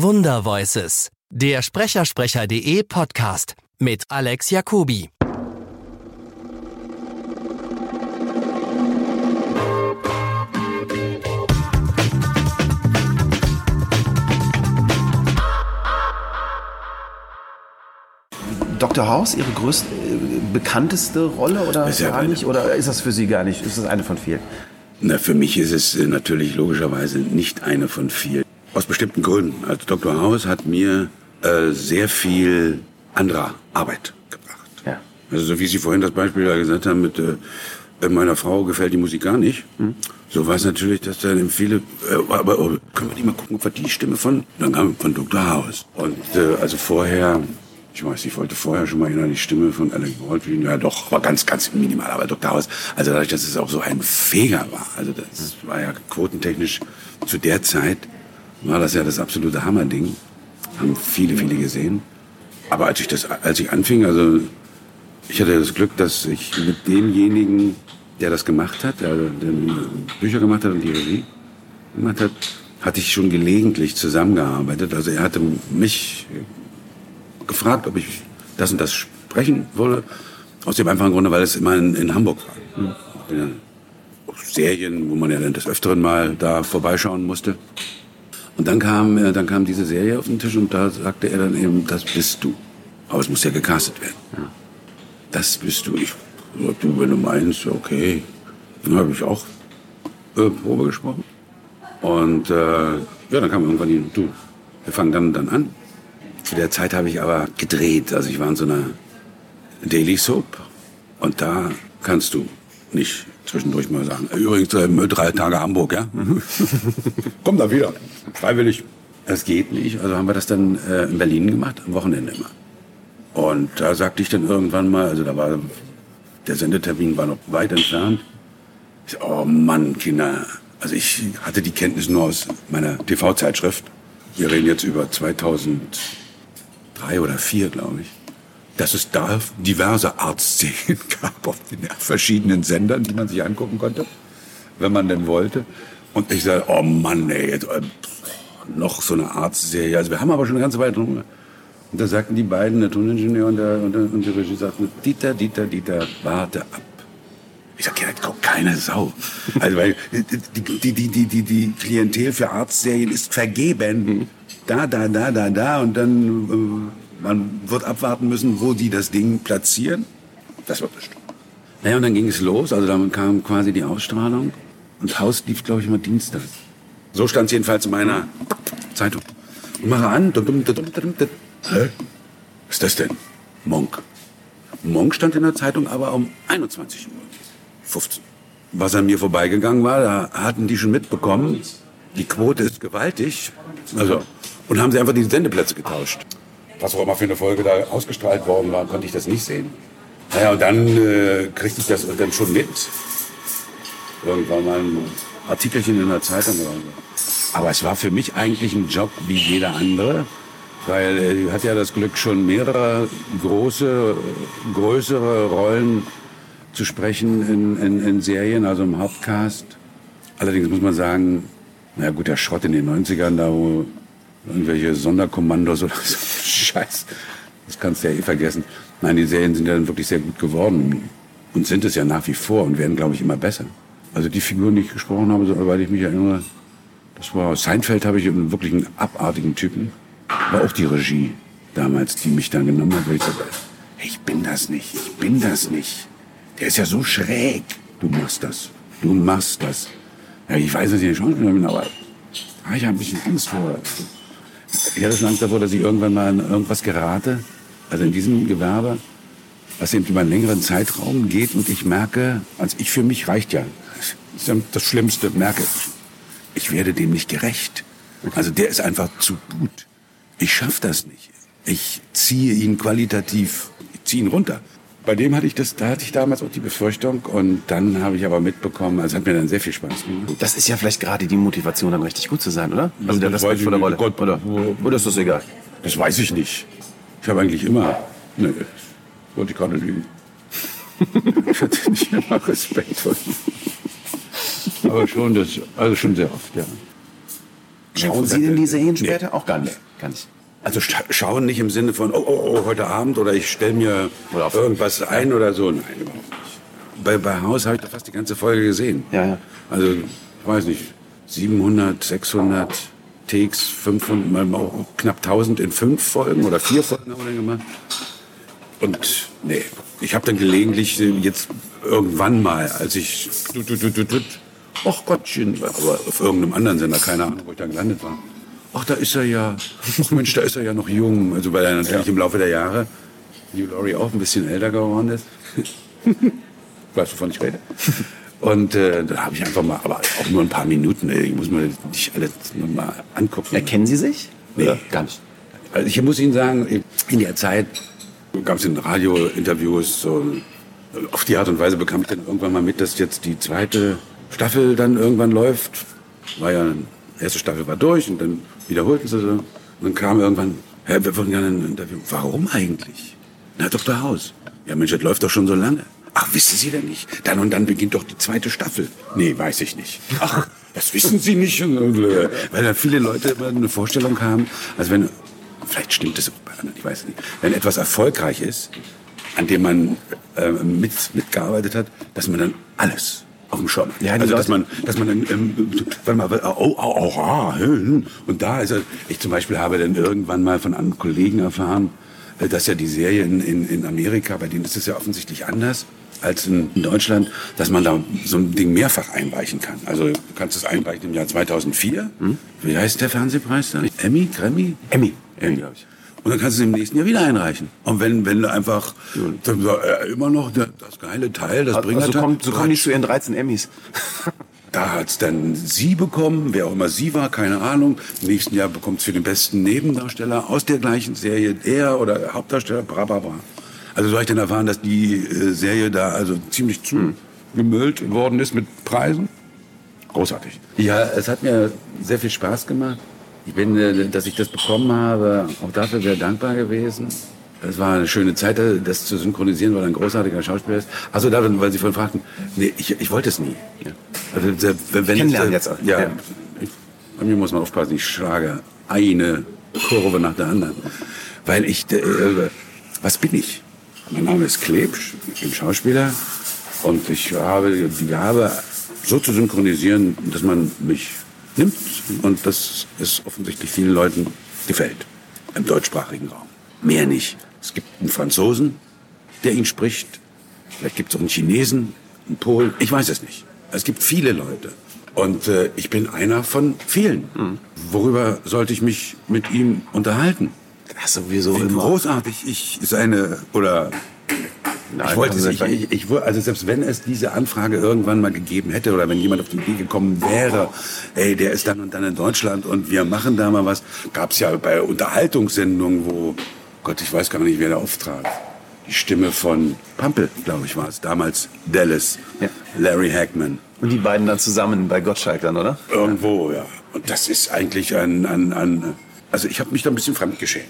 Wundervoices, der Sprechersprecher.de Podcast mit Alex Jacobi. Dr. House Ihre größte, äh, bekannteste Rolle oder Ist gar nicht? Oder ist das für Sie gar nicht? Ist das eine von vielen? Na, für mich ist es äh, natürlich logischerweise nicht eine von vielen. Aus bestimmten Gründen. Also Dr. House hat mir äh, sehr viel anderer Arbeit gebracht. Ja. Also so wie Sie vorhin das Beispiel da gesagt haben mit äh, äh, meiner Frau gefällt die Musik gar nicht. So war es natürlich, dass dann viele, äh, aber oh, können wir nicht mal gucken, ob wir die Stimme von, dann kam von Dr. House. Und äh, also vorher, ich weiß, ich wollte vorher schon mal in die Stimme von Alec Baldwin, ja doch, war ganz, ganz minimal, aber Dr. House, also dadurch, dass es auch so ein Feger war, also das war ja quotentechnisch zu der Zeit, war das ja das absolute Hammerding. Haben viele, viele gesehen. Aber als ich das, als ich anfing, also ich hatte das Glück, dass ich mit demjenigen, der das gemacht hat, der die Bücher gemacht hat und die Regie gemacht hat, hatte ich schon gelegentlich zusammengearbeitet. Also er hatte mich gefragt, ob ich das und das sprechen wolle. Aus dem einfachen Grunde, weil es immer in, in Hamburg war. Ja, Serien, wo man ja dann des Öfteren mal da vorbeischauen musste. Und dann kam, äh, dann kam diese Serie auf den Tisch und da sagte er dann eben, das bist du. Aber es muss ja gecastet werden. Das bist du. Ich sagte, wenn du meinst, okay. Dann habe ich auch äh, Probe gesprochen. Und äh, ja, dann kam irgendwann die, du, wir fangen dann, dann an. Zu der Zeit habe ich aber gedreht. Also ich war in so einer Daily Soap. Und da kannst du nicht zwischendurch mal sagen, übrigens äh, drei Tage Hamburg, ja? Komm da wieder. Freiwillig. Das geht nicht. Also haben wir das dann äh, in Berlin gemacht, am Wochenende immer. Und da sagte ich dann irgendwann mal, also da war, der Sendetermin war noch weit entfernt. Ich so, oh Mann, Kinder. Also ich hatte die Kenntnis nur aus meiner TV-Zeitschrift. Wir reden jetzt über 2003 oder 2004, glaube ich. Dass es da diverse Arztszenen gab auf den verschiedenen Sendern, die man sich angucken konnte, wenn man denn wollte. Und ich sage, oh Mann, ey, jetzt, äh, noch so eine Arztserie. Also wir haben aber schon eine ganze Weile drum. Und da sagten die beiden, der Toningenieur und der, und der, und der Regie, sagten, Dieter, Dieter, Dieter, warte ab. Ich sag, ja, das guckt keine Sau. Also, weil die, die, die, die, die, die Klientel für Arztserien ist vergeben. Da, da, da, da, da. Und dann, äh, man wird abwarten müssen, wo die das Ding platzieren. Das wird bestimmt. Naja, und dann ging es los. Also dann kam quasi die Ausstrahlung. Und Haus lief, glaube ich, immer dienstags. So stand es jedenfalls in meiner Zeitung. Und mache an. Dum, dum, dum. Hä? Was ist das denn? Monk. Monk stand in der Zeitung aber um 21 Uhr. 15. Was an mir vorbeigegangen war, da hatten die schon mitbekommen, die Quote ist gewaltig. Also, und haben sie einfach die Sendeplätze getauscht. Was auch immer für eine Folge da ausgestrahlt worden war, konnte ich das nicht sehen. Naja, und dann äh, kriegte ich das dann schon mit. Irgendwann mal ein Artikelchen in der Zeitung oder so. Aber es war für mich eigentlich ein Job wie jeder andere. Weil er hat ja das Glück, schon mehrere große, größere Rollen zu sprechen in, in, in Serien, also im Hauptcast. Allerdings muss man sagen, na gut, der Schrott in den 90ern, da wo irgendwelche Sonderkommandos oder so, Scheiß, das kannst du ja eh vergessen. Nein, die Serien sind ja dann wirklich sehr gut geworden und sind es ja nach wie vor und werden, glaube ich, immer besser. Also die Figuren, die ich gesprochen habe, soweit ich mich erinnere, das war Seinfeld, habe ich einen wirklich einen abartigen Typen. War auch die Regie damals, die mich dann genommen hat, weil ich sagte, hey, ich bin das nicht, ich bin das nicht. Der ist ja so schräg. Du machst das, du machst das. Ja, ich weiß, dass ich eine Schauspieler bin, aber ah, ich habe ein bisschen Angst vor. Ich hatte schon Angst davor, dass ich irgendwann mal in irgendwas gerate, also in diesem Gewerbe, was eben über einen längeren Zeitraum geht und ich merke, also ich für mich reicht ja. Das das Schlimmste, merke ich. Ich werde dem nicht gerecht. Also der ist einfach zu gut. Ich schaffe das nicht. Ich ziehe ihn qualitativ, ich ziehe ihn runter. Bei dem hatte ich das, da hatte ich damals auch die Befürchtung und dann habe ich aber mitbekommen, also hat mir dann sehr viel Spaß gemacht. Das ist ja vielleicht gerade die Motivation, dann richtig gut zu sein, oder? Also der Respekt vor der. Rolle. Gott, oder? oder ist das egal? Das weiß ich nicht. Ich habe eigentlich immer, nee, das wollte ich gerade lügen. ich hatte nicht immer Respekt vor ihm. Aber schon, das, also schon sehr oft, ja. Schauen Sie denn die Serien später? Auch gar nicht. Gar nicht. Also scha schauen nicht im Sinne von, oh, oh, oh heute Abend oder ich stelle mir irgendwas ein oder so. Nein, überhaupt nicht. Bei, bei Haus habe ich da fast die ganze Folge gesehen. Ja, ja. Also, ich weiß nicht, 700, 600 Takes, 500, mal auch knapp 1000 in fünf Folgen oder vier Folgen haben wir dann gemacht. Und nee, ich habe dann gelegentlich äh, jetzt irgendwann mal, als ich, du, du, du, du, du, ach Gottchen, aber auf irgendeinem anderen Sender, keine Ahnung, wo ich da gelandet war. Ach, da ist er ja, ach Mensch, da ist er ja noch jung. Also weil er natürlich im Laufe der Jahre, Hugh Laurie auch ein bisschen älter geworden ist. weißt du, wovon ich rede? Und äh, da habe ich einfach mal, aber auch nur ein paar Minuten, ey, ich muss mir nicht alles nochmal angucken. Erkennen Sie sich? Nee. Oder Gar nicht. Also ich muss Ihnen sagen, in der Zeit gab es in Radiointerviews so auf die Art und Weise bekam ich dann irgendwann mal mit, dass jetzt die zweite Staffel dann irgendwann läuft. War ja, erste Staffel war durch und dann wiederholten sie so. Und dann kam irgendwann, Herr, wir würden gerne ein Interview. Warum eigentlich? Na, Dr. Haus. Ja, Mensch, das läuft doch schon so lange. Ach, wissen Sie denn nicht? Dann und dann beginnt doch die zweite Staffel. Nee, weiß ich nicht. Ach, das wissen Sie nicht. Weil da viele Leute immer eine Vorstellung haben, also wenn, vielleicht stimmt das auch bei anderen, ich weiß nicht, wenn etwas erfolgreich ist, an dem man äh, mit, mitgearbeitet hat, dass man dann alles auf dem hat. Ja, also, dass Leute- man, dass man dann, ähm, warte mal, oh, oh, oh, ah, hm, und da ist er, ich zum Beispiel habe dann irgendwann mal von einem Kollegen erfahren, äh, dass ja die Serie in, in, in Amerika, bei denen ist es ja offensichtlich anders als in, Deutschland, dass man da so ein Ding mehrfach einreichen kann. Also du kannst es einreichen im Jahr 2004. Wie heißt der Fernsehpreis da? Emmy? Grammy? Emmy. Emmy, glaube ich. Und dann kannst du es im nächsten Jahr wieder einreichen. Und wenn, wenn du einfach dann, sag, äh, immer noch das, das geile Teil, das Also Bringerteil, kommt, so kommen die zu ihren 13 Emmys. da hat's dann sie bekommen, wer auch immer sie war, keine Ahnung. Im nächsten Jahr bekommt's für den besten Nebendarsteller aus der gleichen Serie der oder Hauptdarsteller, bra, bra, bra. Also so habe ich dann erfahren, dass die äh, Serie da also ziemlich zugemüllt worden ist mit Preisen. Großartig. Ja, es hat mir sehr viel Spaß gemacht. Ich bin, äh, dass ich das bekommen habe, auch dafür sehr dankbar gewesen. Es war eine schöne Zeit, äh, das zu synchronisieren, weil er ein großartiger Schauspieler ist. Also da, weil Sie vorhin fragten, nee, ich, ich wollte es nie. Also, der- wenn, wenn Kennenlernen ich, jetzt auch. Ja, Ja. Ich, bei mir muss man aufpassen, ich schlage eine Kurve nach der anderen. Weil ich, äh, was bin ich? Mein Name ist Klebsch, ich bin Schauspieler und ich habe die Gabe, so zu synchronisieren, dass man mich nimmt und dass es offensichtlich vielen Leuten gefällt im deutschsprachigen Raum. Mehr nicht. Es gibt einen Franzosen, der ihn spricht. Vielleicht gibt es auch einen Chinesen, einen Polen. Ich weiß es nicht. Es gibt viele Leute. Und äh, ich bin einer von vielen. Worüber sollte ich mich mit ihm unterhalten? Das sowieso Wie immer. großartig ich seine oder Nein, ich wollte kann es. Ich, ich, wür- also selbst wenn es diese Anfrage irgendwann mal gegeben hätte oder wenn jemand auf die Idee gekommen wäre, ey, der ist dann und dann in Deutschland und wir machen da mal was, gab es ja bei Unterhaltungssendungen, wo Gott, ich weiß gar nicht, wer da auftrat. Die Stimme von Pampel, glaube ich, war es damals. Dallas, Ja. Larry Hackman. Und die beiden dann zusammen bei Gottschalk dann, oder? Irgendwo, ja. Und das ist eigentlich ein, ein, ein also ich habe mich da ein bisschen fremd geschämt.